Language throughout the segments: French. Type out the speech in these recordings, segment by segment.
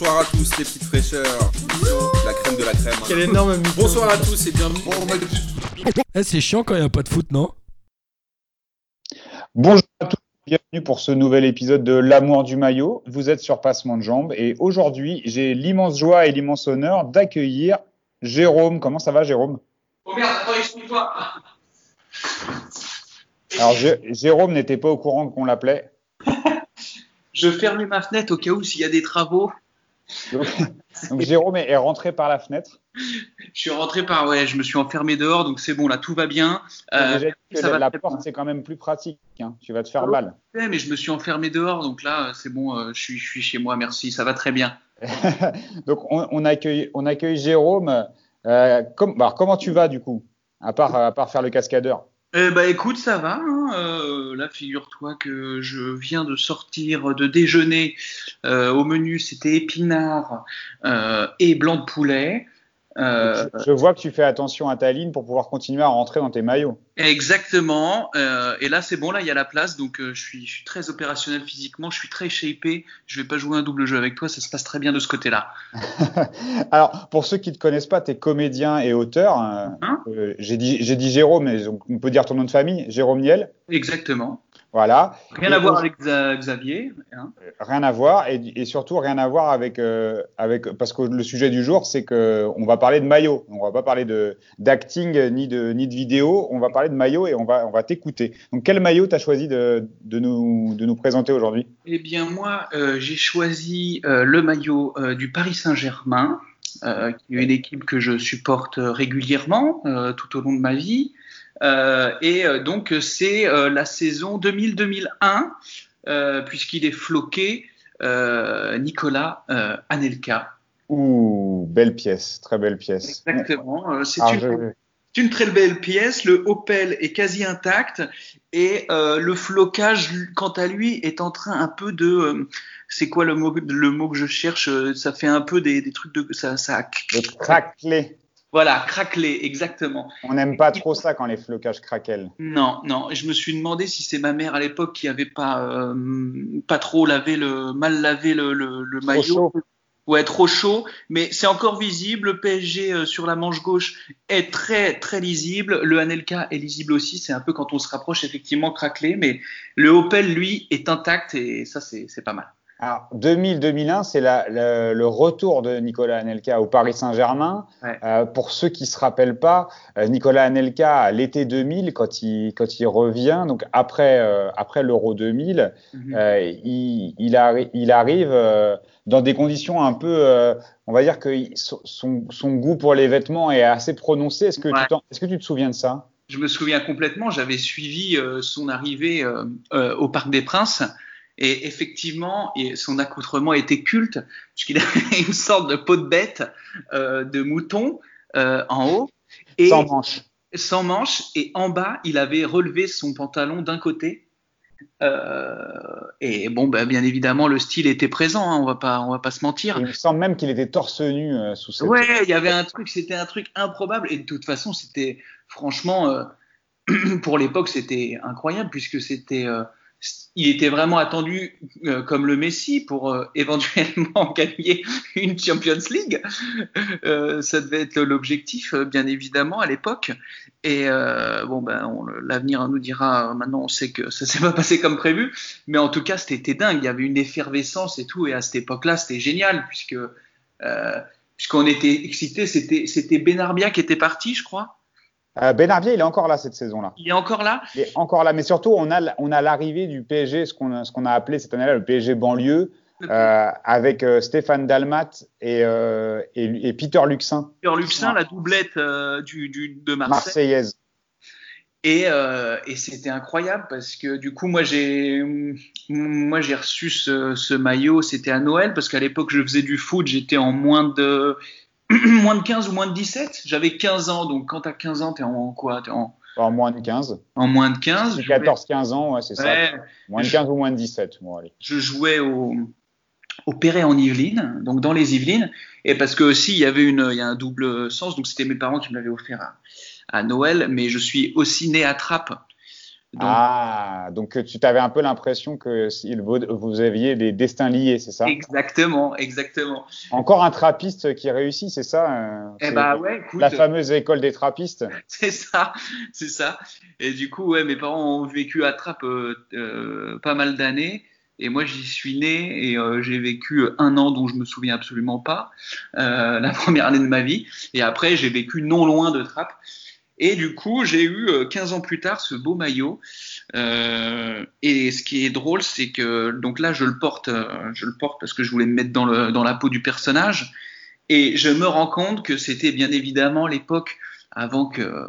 bonsoir à tous les petites fraîcheurs. La crème de la crème. Quel énorme mytho. Bonsoir à tous et bienvenue. Eh, c'est chiant quand il n'y a pas de foot, non? Bonjour à tous, bienvenue pour ce nouvel épisode de L'amour du maillot. Vous êtes sur Passement de Jambes et aujourd'hui, j'ai l'immense joie et l'immense honneur d'accueillir Jérôme. Comment ça va, Jérôme? Oh merde, attends, explique-toi. Alors, Jé- Jérôme n'était pas au courant qu'on l'appelait. Je ferme ma fenêtre au cas où s'il y a des travaux. Donc, donc Jérôme est rentré par la fenêtre. Je suis rentré par, ouais, je me suis enfermé dehors, donc c'est bon, là, tout va bien. Euh, Déjà que ça la, va la très porte, c'est quand même plus pratique. hein. Tu vas te faire Oh. mal. Ouais, mais je me suis enfermé dehors, donc là, euh, c'est bon, euh, je, suis, je suis chez moi, merci, ça va très bien. Donc, on, on accueille, on accueille Jérôme. Euh, alors, comment tu vas, du coup à part, à part faire le cascadeur? Eh bah écoute, ça va. hein, euh, là, figure-toi que je viens de sortir de déjeuner. Euh, au menu, c'était épinards euh, et blanc de poulet. Euh, je, vois que tu fais attention à ta ligne pour pouvoir continuer à rentrer dans tes maillots. Exactement. euh, et là, c'est bon. Là, il y a la place. Donc, euh, je, suis, je suis très opérationnel physiquement. Je suis très shapé. Je vais pas jouer un double jeu avec toi. Ça se passe très bien de ce côté-là. Alors, pour ceux qui ne te connaissent pas, tu es comédien et auteur. Hein euh, J'ai dit, Jérôme, mais on peut dire ton nom de famille, Jérôme Niel? Exactement. Voilà. Rien Et à voir avec Xa- Xavier. hein. Rien à voir et, et surtout rien à voir avec euh, avec parce que le sujet du jour c'est que on va parler de maillot. On va pas parler de d'acting euh, ni de ni de vidéo. On va parler de maillot et on va on va t'écouter. Donc quel maillot t'as choisi de de nous de nous présenter aujourd'hui? Eh bien, moi, euh, j'ai choisi euh, le maillot euh, du Paris Saint-Germain, euh, qui est une équipe que je supporte euh, régulièrement euh, tout au long de ma vie. Euh, et euh, donc, c'est euh, la saison 2000-2001, euh, puisqu'il est floqué Nicolas Anelka. Ouh, belle pièce, très belle pièce. Exactement. Euh, c'est une, je- c'est une très belle pièce. Le Opel est quasi intact et euh, le flocage, quant à lui, est en train un peu de. euh, c'est quoi le mot, le mot que je cherche Ça fait un peu des, des trucs de. Ça, ça, le craquelé. Voilà, craquelé, exactement. On n'aime pas trop ça quand les flocages craquellent. Non, non. Je me suis demandé si c'est ma mère à l'époque qui avait pas euh, pas trop lavé le mal lavé le, le, le Trop maillot. chaud. Ouais, trop chaud, mais c'est encore visible. Le PSG euh, sur la manche gauche est très très lisible. Le Anelka est lisible aussi. C'est un peu quand on se rapproche effectivement craquelé, mais le Opel lui est intact et ça c'est pas mal. Alors, 2000-2001, c'est le, retour de Nicolas Anelka au Paris Saint-Germain. Ouais. Euh, pour ceux qui se rappellent pas, euh, Nicolas Anelka, l'été 2000, quand il, quand il revient, donc après, euh, après l'Euro 2000, Mhm. euh, il, il, arri- il arrive dans des conditions un peu, on va dire que son, goût pour les vêtements est assez prononcé. Est-ce que, Ouais. tu t'en- est-ce que tu te souviens de ça? Je me souviens complètement. J'avais suivi son arrivée au Parc des Princes. Et effectivement, son accoutrement était culte, puisqu'il avait une sorte de peau de bête, euh, de mouton euh, en haut. Et, Sans manche. sans manche et en bas il avait relevé son pantalon d'un côté Euh, et bon bah, bien évidemment le style était présent hein, on va pas on va pas se mentir Il me semble même qu'il était torse nu sous cette. ouais il y avait un truc c'était un truc improbable et de toute façon c'était franchement pour l'époque c'était incroyable puisque c'était il était vraiment attendu euh, comme le Messi pour euh, éventuellement gagner une Champions League. Euh, ça devait être l'objectif, bien évidemment, à l'époque. Et bon, ben, l'avenir nous dira. Maintenant, on sait que ça s'est pas passé comme prévu, mais en tout cas, c'était dingue. Il y avait une effervescence et tout, et à cette époque-là, c'était génial puisque puisqu'on était excités. C'était Benarbia qui était parti, je crois. Euh, il est encore là cette saison-là. Il est encore là? Il est encore là, mais surtout, on a, on a l'arrivée du PSG, ce qu'on a, a appelé cette année-là le PSG banlieue, euh, avec euh, Stéphane Dalmat et, euh, et, et Peter Luxin, Peter Luxin, la doublette du, du, de Marseille. marseillaise. Et, et c'était incroyable parce que du coup, moi j'ai moi j'ai reçu ce, ce maillot, c'était à Noël parce qu'à l'époque je faisais du foot, j'étais en moins de moins de 15 ou moins de 17, j'avais 15 ans donc quand t'as 15 ans, t'es en quoi? T'es en, En moins de 15. en moins de 15. C'est je jouais- 14-15 ans, ouais, c'est ça. Ouais, Moins de 15 ou moins de 17. Bon, allez. je jouais au au Perret en Yvelines, donc dans les Yvelines, et parce que aussi il y avait une, il y a un double sens, donc c'était mes parents qui me l'avaient offert à, à Noël, mais je suis aussi né à Trappes, Donc, Ah, donc tu avais un peu l'impression que vous aviez des destins liés, c'est ça? Exactement, exactement. Encore un trappiste qui réussit, c'est ça euh, Eh bah ouais, écoute, La fameuse école des trappistes. c'est ça, c'est ça. Et du coup, ouais, mes parents ont vécu à Trappes euh, euh, pas mal d'années. Et moi, j'y suis né et euh, j'ai vécu un an dont je me souviens absolument pas, euh, la première année de ma vie. Et après, j'ai vécu non loin de Trappes. Et du coup, j'ai eu euh, 15 ans plus tard ce beau maillot. Euh, et ce qui est drôle, c'est que donc là, je le porte, euh, je le porte parce que je voulais me mettre dans, la peau du personnage. Et je me rends compte que c'était bien évidemment l'époque avant que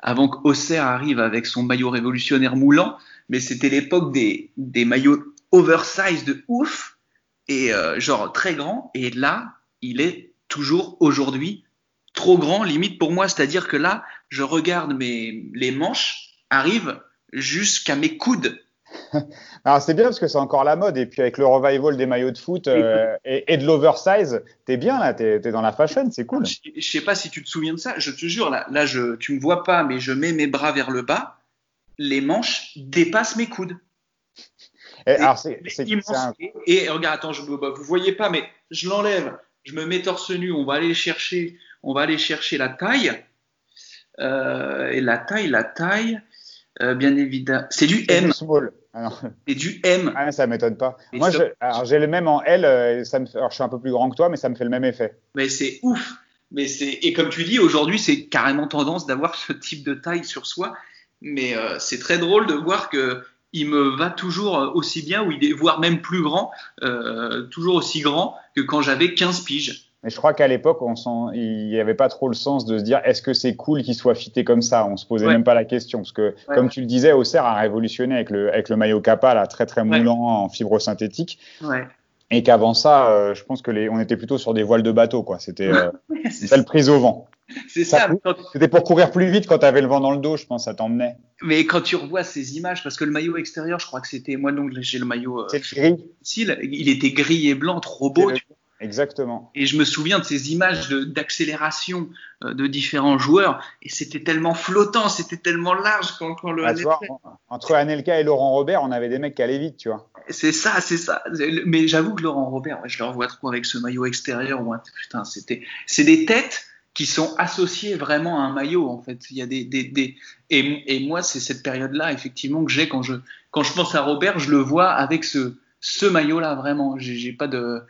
avant qu'Auxerre arrive avec son maillot révolutionnaire moulant, mais c'était l'époque des, maillots oversize de ouf et euh, genre très grand. Et là, il est toujours aujourd'hui trop grand, limite pour moi. C'est-à-dire que là, je regarde mes les manches arrivent jusqu'à mes coudes. Alors c'est bien parce que c'est encore la mode et puis avec le revival des maillots de foot euh, et, et de l'oversize, t'es bien là, t'es es dans la fashion, c'est cool. Je, je sais pas si tu te souviens de ça. Je te jure, là, là, je, tu me vois pas, mais je mets mes bras vers le bas. Les manches dépassent mes coudes. Et, alors c'est un- Et, et regarde, attends, je, bah, vous voyez pas, mais je l'enlève, je me mets torse nu, on va aller chercher, on va aller chercher la taille. Euh, et la taille, la taille, euh, bien évidemment, c'est du M, c'est du M. Ah, ça m'étonne pas. Moi, j'ai le même en L. euh, Ça me fait, alors je suis un peu plus grand que toi, mais ça me fait le même effet. Mais c'est ouf. Mais c'est et comme tu dis, aujourd'hui, c'est carrément tendance d'avoir ce type de taille sur soi. Mais euh, c'est très drôle de voir que il me va toujours aussi bien, ou il est voire même plus grand, toujours aussi grand que quand j'avais 15 piges. Mais je crois qu'à l'époque, il n'y avait pas trop le sens de se dire est-ce que c'est cool qu'il soit fité comme ça? On se posait Ouais. même pas la question parce que, Ouais. comme tu le disais, Auxerre a révolutionné avec le, avec le maillot Kappa, là, très très Ouais. moulant en fibre synthétique, et qu'avant ça, euh, je pense que les, on était plutôt sur des voiles de bateau, quoi. C'était euh, prise au vent. c'est Ça ça. coûte. Quand- C'était pour courir plus vite quand tu avais le vent dans le dos, je pense, ça t'emmenait. mais quand tu revois ces images, parce que le maillot extérieur, je crois que c'était moi donc j'ai le maillot euh, le gris. il était gris et blanc, trop beau. Exactement. Et je me souviens de ces images d'accélération euh, de différents joueurs, et c'était tellement flottant, c'était tellement large quand, quand le Ah, vois, en- entre Anelka et Laurent Robert, on avait des mecs qui allaient vite, tu vois. C'est ça, c'est ça. Mais j'avoue que Laurent Robert, je le revois trop avec ce maillot extérieur. putain, c'était, c'est des têtes qui sont associées vraiment à un maillot en fait. Il y a des, des, des... Et, et moi, c'est cette période-là effectivement que j'ai quand je quand je pense à Robert, je le vois avec ce ce maillot-là vraiment. J'ai pas de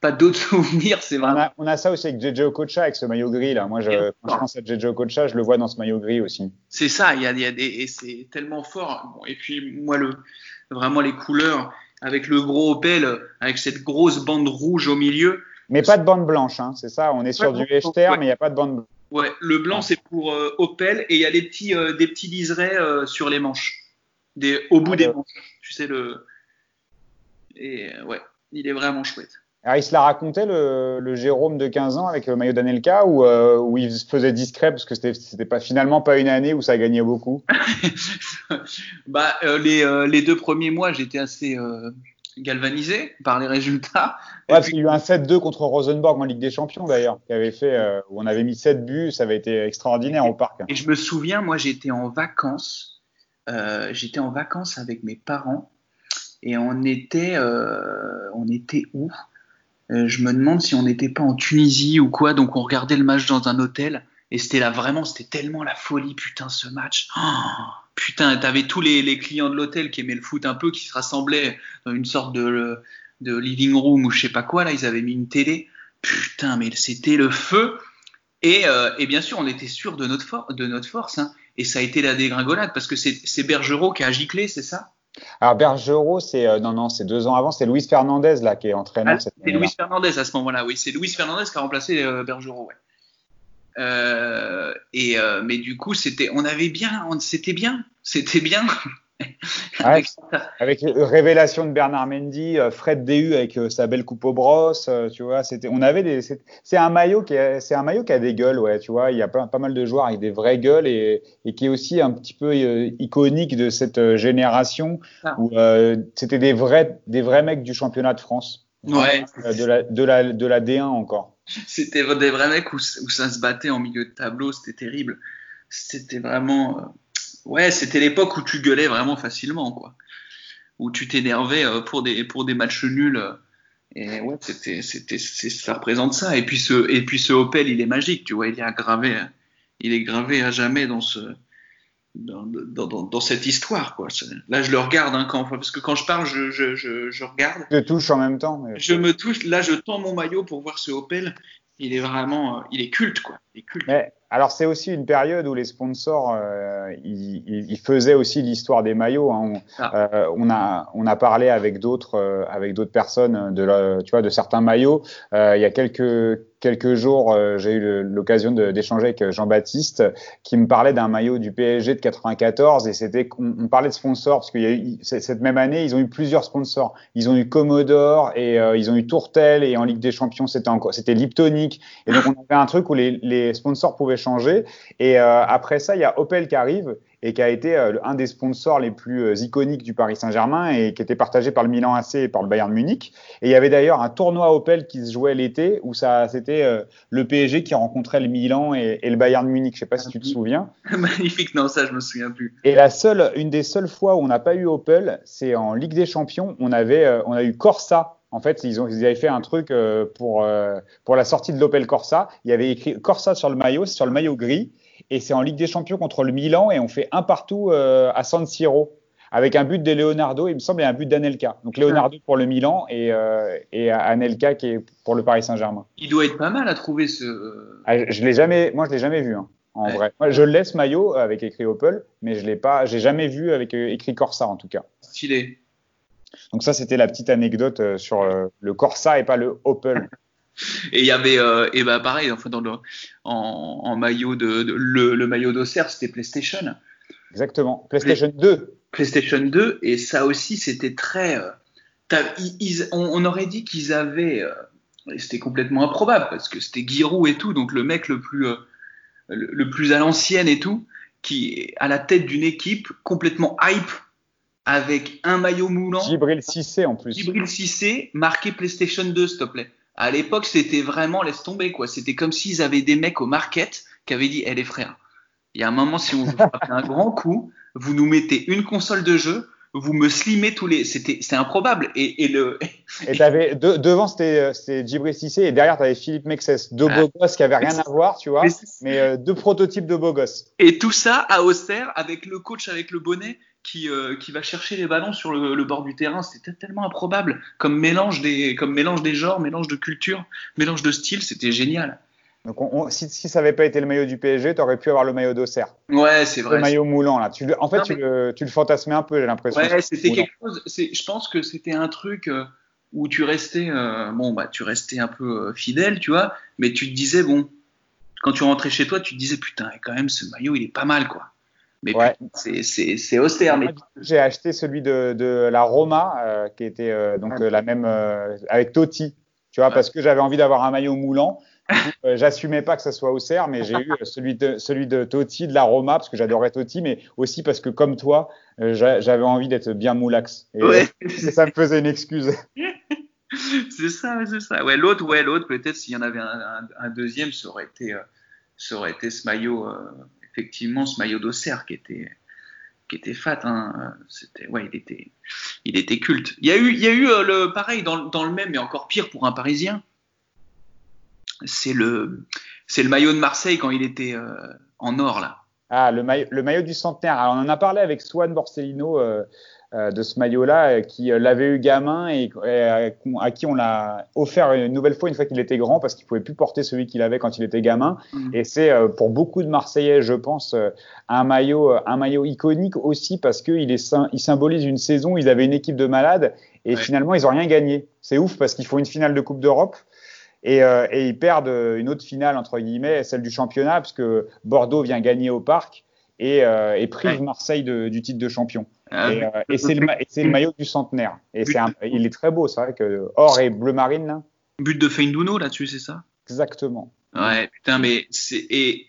pas d'autres souvenirs. C'est On vraiment. a, on a ça aussi avec JJ Okocha, avec ce maillot gris, là. Moi, je, quand je pense à JJ Okocha, je le vois dans ce maillot gris aussi. C'est ça, il y a, il y a des, et c'est tellement fort. Bon, et puis moi, le, vraiment les couleurs avec le gros Opel, avec cette grosse bande rouge au milieu. Mais pas de bande blanche, hein, c'est ça. On est sur du Echter, ouais. mais il n'y a pas de bande blanche. Ouais, le blanc c'est pour euh, Opel et il y a des petits, euh, des petits liserés euh, sur les manches, des, au bout Ah, des manches. Tu sais le. Et ouais, il est vraiment chouette. Alors, il se l'a raconté, le, le Jérôme de 15 ans, avec le maillot d'Anelka, où, euh, où il se faisait discret, parce que c'était pas, finalement pas une année où ça gagnait beaucoup? bah euh, les, euh, les deux premiers mois j'étais assez euh, galvanisé par les résultats. Ouais, parce qu'il y a eu un 7-2 contre Rosenborg en Ligue des Champions, d'ailleurs, qui avait fait, euh, où on avait mis 7 buts, ça avait été extraordinaire au parc. Et je me souviens, moi, j'étais en vacances. Euh, j'étais en vacances avec mes parents et on était, euh, on était où? Euh, Je me demande si on n'était pas en Tunisie ou quoi. Donc on regardait le match dans un hôtel et c'était là vraiment, c'était tellement la folie, putain, ce match. Oh, putain, t'avais tous les, clients de l'hôtel qui aimaient le foot un peu, qui se rassemblaient dans une sorte de, living room ou je sais pas quoi. Là, ils avaient mis une télé. Putain, mais c'était le feu. Et, euh, bien sûr, on était sûr de notre, force. Hein. Et ça a été la dégringolade parce que c'est Bergerot qui a giclé, c'est ça? Alors, Bergerot, c'est, euh, non, non, c'est deux ans avant, c'est Luis Fernandez, là, qui est entraîneur Ah, C'est. Luis Fernandez à ce moment-là, oui. C'est Luis Fernandez qui a remplacé euh, Bergerot, ouais. Euh, et euh, mais du coup, c'était, on avait bien, c'était bien, c'était bien. Avec révélation de Bernard Mendy, euh, Fred Déhu avec euh, sa belle coupe aux brosses, euh, tu vois, c'était, on avait des, c'est un maillot qui a, c'est un maillot qui a des gueules, ouais, tu vois, il y a pas, pas mal de joueurs avec des vraies gueules et, et qui est aussi un petit peu iconique de cette génération Ah. où euh, c'était des vrais, des vrais mecs du championnat de France, Ouais. De la, de la, de la D1 encore. C'était des vrais mecs où, où ça se battait en milieu de tableau, c'était terrible. C'était vraiment. Ouais, c'était l'époque où tu gueulais vraiment facilement, quoi. Où tu t'énervais euh, pour des, pour des matchs nuls. Et ouais, c'était, c'était, ça représente ça. Et puis ce, et puis ce Opel, il est magique, tu vois. Il est gravé, il est gravé à jamais dans ce, dans, dans, dans, dans cette histoire, quoi. Là, je le regarde, hein, quand, parce que quand je parle, je, je, je, je regarde. Je touche en même temps. mais- Je me touche, là, je tends mon maillot pour voir ce Opel. Il est vraiment, euh, il est culte, quoi. Il est culte. Mais alors c'est aussi une période où les sponsors euh, ils, faisaient aussi l'histoire des maillots. hein. On, Ah. euh, on a on a parlé avec d'autres euh, avec d'autres personnes de la- tu vois de certains maillots. Il y a quelques quelques jours euh, j'ai eu l'occasion d'échanger avec Jean-Baptiste qui me parlait d'un maillot du PSG de 94 et c'était on, parlait de sponsors parce c- cette même année ils ont eu plusieurs sponsors. Ils ont eu Commodore et euh, ils ont eu Tourtel et en Ligue des Champions c'était encore c'était Liptonic et donc on avait un truc où les, les sponsors pouvaient changer. Et euh, après ça, il y a Opel qui arrive et qui a été euh, un des sponsors les plus euh, iconiques du Paris Saint-Germain et qui était partagé par le Milan AC et par le Bayern Munich. Et il y avait d'ailleurs un tournoi Opel qui se jouait l'été où ça c'était euh, le PSG qui rencontrait le Milan et, et le Bayern Munich. Je sais pas si tu te souviens. Magnifique, non, ça, je me souviens plus. Et la seule, une des seules fois où on n'a pas eu Opel, c'est en Ligue des Champions. On avait, on a eu Corsa. En fait, ils, ont, ils avaient fait un truc euh, pour, euh, pour la sortie de l'Opel Corsa. Il y avait écrit Corsa sur le maillot, sur le maillot gris. Et c'est en Ligue des Champions contre le Milan et on fait un partout euh, à San Siro avec un but de Leonardo, il me semble, et un but d'Anelka. Donc Leonardo pour le Milan et, euh, et Anelka qui est pour le Paris Saint-Germain. Il doit être pas mal à trouver ce. Ah, je l'ai jamais, moi je l'ai jamais vu hein, en Ouais. vrai. Moi, je le laisse maillot avec écrit Opel, mais je l'ai pas, j'ai jamais vu avec euh, écrit Corsa en tout cas. Stylé. Donc ça, c'était la petite anecdote euh, sur euh, le Corsa et pas le Opel. Et il y avait, euh, et bah pareil, enfin dans le, en, en maillot de, de- le, le maillot d'Auxerre, c'était PlayStation, Exactement. PlayStation 2. PlayStation 2, et ça aussi c'était très. euh, ils- on, on aurait dit qu'ils avaient, euh, c'était complètement improbable parce que c'était Giroud et tout, donc le mec le plus, le, le plus à l'ancienne et tout, qui est à la tête d'une équipe complètement hype avec un maillot moulant. Gibril Cissé en plus. Gibril Cissé marqué PlayStation 2, s'il te plaît. À l'époque, c'était vraiment laisse tomber quoi. C'était comme s'ils avaient des mecs au market qui avaient dit, eh les frères, il y a un moment si on veut frapper un grand coup, vous nous mettez une console de jeu, vous me slimez tous les, c'était, c'est improbable. Et, et le, Et t'avais de, devant c'était euh, c'était Cissé et derrière t'avais Philippe Mexès, deux Ah. beaux gosses qui avaient rien à voir, tu vois, mais euh, deux prototypes de beaux gosses. et tout ça à Auxerre avec le coach avec le bonnet qui, euh, qui va chercher les ballons sur le, le bord du terrain. C'était tellement improbable comme mélange des, comme mélange des genres, mélange de culture, mélange de style. C'était génial. Donc on, on- si, si ça avait pas été le maillot du PSG, t'aurais pu avoir le maillot d'Auxerre, Ouais, c'est le vrai. maillot moulant là. Tu le- en fait, Non, tu, le, tu le fantasmais un peu, j'ai l'impression. Ouais, c'était quelque chose. Je pense que c'était un truc euh, où tu restais, euh, bon, bah, tu restais un peu euh, fidèle, tu vois, mais tu te disais, bon, quand tu rentrais chez toi, tu te disais, putain, quand même, ce maillot, il est pas mal, quoi. Mais Ouais. c'est- austère. Mais J'ai acheté celui de, de la Roma, euh, qui était euh, donc euh, la même euh, avec Totti, tu vois, Ouais. parce que j'avais envie d'avoir un maillot moulant. Euh, J'assumais pas que ça soit Auxerre, mais j'ai eu celui de celui de Totti, de la Roma, parce que j'adorais Totti, mais aussi parce que comme toi, euh, j'a- j'avais envie d'être bien moulax. Et, ouais, et ça me faisait une excuse. c'est ça, c'est ça. Ouais, l'autre, ouais, l'autre, peut-être s'il y en avait un, un- un deuxième, ça aurait été, euh, ça aurait été ce maillot, euh, effectivement, ce maillot d'Auxerre qui était, qui était fat. Hein. C'était, ouais, il était, il était culte. Il y a eu, il y a eu euh, le pareil dans, dans le même, mais encore pire pour un Parisien. C'est le, le maillot de Marseille quand il était euh, en or là. Ah, le maillot, le maillot du centenaire. On en a parlé avec Swan Borsellino euh, de ce maillot-là, euh, qui euh, l'avait eu gamin et, euh, à qui on l'a offert une nouvelle fois une fois qu'il était grand parce qu'il pouvait plus porter celui qu'il avait quand il était gamin. Mm. Et c'est euh, pour beaucoup de Marseillais, je pense, euh, un maillot, euh, un maillot iconique aussi parce qu'il il symbolise une saison. où Ils avaient une équipe de malades et Ouais. finalement ils ont rien gagné. C'est ouf parce qu'ils font une finale de Coupe d'Europe. Et, euh, et ils perdent euh, une autre finale, entre guillemets, celle du championnat, puisque Bordeaux vient gagner au parc et, euh, et prive Ouais. Marseille de- du titre de champion. Ah, et euh, et c'est le, ma- maillot du centenaire. Et c'est il est très beau, c'est vrai que or et bleu marine, là. but de Feindouno là-dessus, c'est ça? Exactement. Ouais, putain, mais c'est et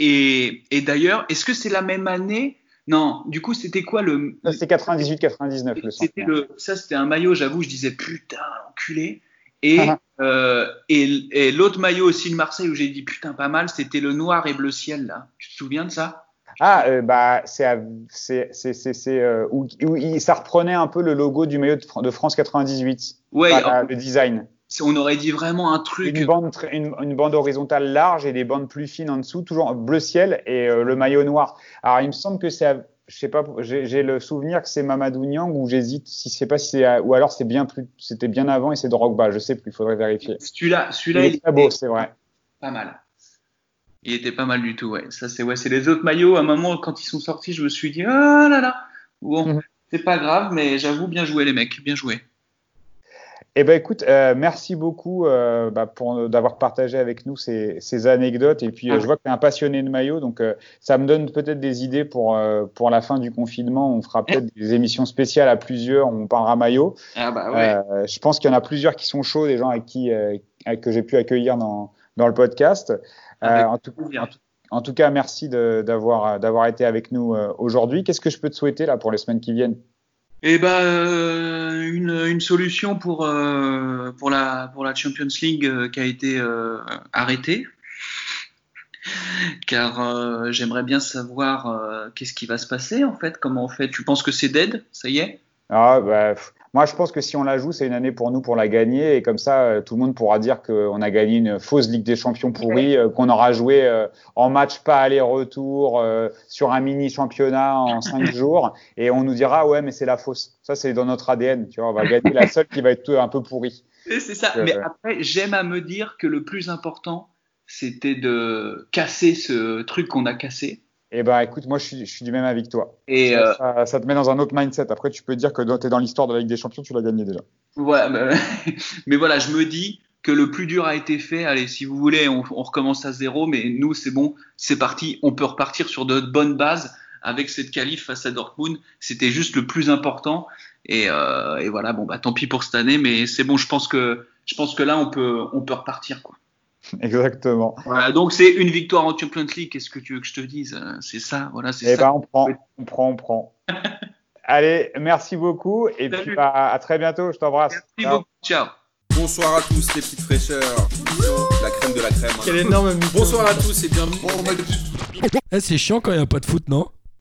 et, et d'ailleurs, est-ce que c'est la même année? Non, du coup, c'était quoi le Ça, C'était 98-99, le C'était centenaire. le, ça, c'était un maillot, j'avoue, je disais putain, enculé. Et, euh, et, et l'autre maillot aussi de Marseille où j'ai dit putain, pas mal, c'était le noir et bleu ciel, là. Tu te souviens de ça? Ah, euh, bah, c'est, c'est, c'est, c'est, c'est, euh, où, où il- ça reprenait un peu le logo du maillot de, Fran- de France 98. Ouais, le design. on aurait dit vraiment un truc. Une bande, une, une bande horizontale large et des bandes plus fines en dessous, toujours bleu ciel et euh, le maillot noir. Alors, il me semble que c'est, à- je sais pas, j'ai, le souvenir que c'est Mamadou Niang ou j'hésite si c'est pas si c'est, ou alors c'est bien plus, c'était bien avant et c'est Drogba, je sais plus, faudrait vérifier. Celui-là, Il celui-là, il, est très beau, c'est vrai. pas mal. Il était pas mal du tout, ouais. Ça, c'est ouais, c'est les autres maillots. À un moment, quand ils sont sortis, je me suis dit, ah là là. Bon, Mhm. c'est pas grave, mais j'avoue, bien joué, les mecs, bien joué. Eh ben écoute, euh, merci beaucoup euh, bah, pour d'avoir partagé avec nous ces, ces anecdotes. Et puis euh, je vois que tu es un passionné de maillot, donc ça me donne peut-être des idées pour pour la fin du confinement. On fera peut-être des émissions spéciales à plusieurs. On parlera maillot. Ah bah ouais. Je pense qu'il y en a plusieurs qui sont chauds, des gens avec qui que j'ai pu accueillir dans dans le podcast. Euh, en, tout, plaisir. en, tout, en tout cas, merci d'avoir été avec nous euh, aujourd'hui. Qu'est-ce que je peux te souhaiter là pour les semaines qui viennent? Eh ben, euh, une, une solution pour, euh, pour, la, pour la Champions League euh, qui a été arrêtée. Car j'aimerais bien savoir qu'est-ce qui va se passer en fait, comment on fait? Tu penses que c'est dead? Ça y est? Ah, bah, moi, je pense que si on la joue, c'est une année pour nous pour la gagner. Et comme ça, euh, tout le monde pourra dire qu'on a gagné une fausse Ligue des Champions pourrie, euh, qu'on aura joué euh, en match pas aller-retour sur un mini-championnat en cinq jours. Et on nous dira, ouais, mais c'est la fausse. Ça, c'est dans notre ADN. Tu vois, on va gagner la seule qui va être un peu pourrie. C'est ça. Euh, Mais après, j'aime à me dire que le plus important, c'était de casser ce truc qu'on a cassé. Et ben, écoute, moi, je suis, je suis du même avis que toi. Et ça, euh, ça- ça te met dans un autre mindset. Après, tu peux dire que tu es dans l'histoire de la Ligue des Champions, tu l'as gagné déjà. voilà, mais, mais voilà, je me dis que le plus dur a été fait. Allez, si vous voulez, on, on recommence à zéro, mais nous, c'est bon, c'est parti. On peut repartir sur de bonnes bases avec cette qualif face à Dortmund. C'était juste le plus important. Et, euh, et voilà, bon, bah, tant pis pour cette année, mais c'est bon. Je pense que, je pense que là, on peut, on peut repartir, quoi. Exactement. Voilà, donc c'est une victoire en Champions League. Qu'est-ce que tu veux que je te dise Euh, C'est ça, voilà, c'est Eh ça. ben, on prend, on prend, on prend. Allez, merci beaucoup. Et Salut. puis, bah, à très bientôt. Je t'embrasse. Merci Ciao. beaucoup. Ciao. Bonsoir à tous les petites fraîcheurs. La crème de la crème. Quel énorme mytho. Bonsoir à tous et bienvenue. Eh, c'est chiant quand il n'y a pas de foot, non?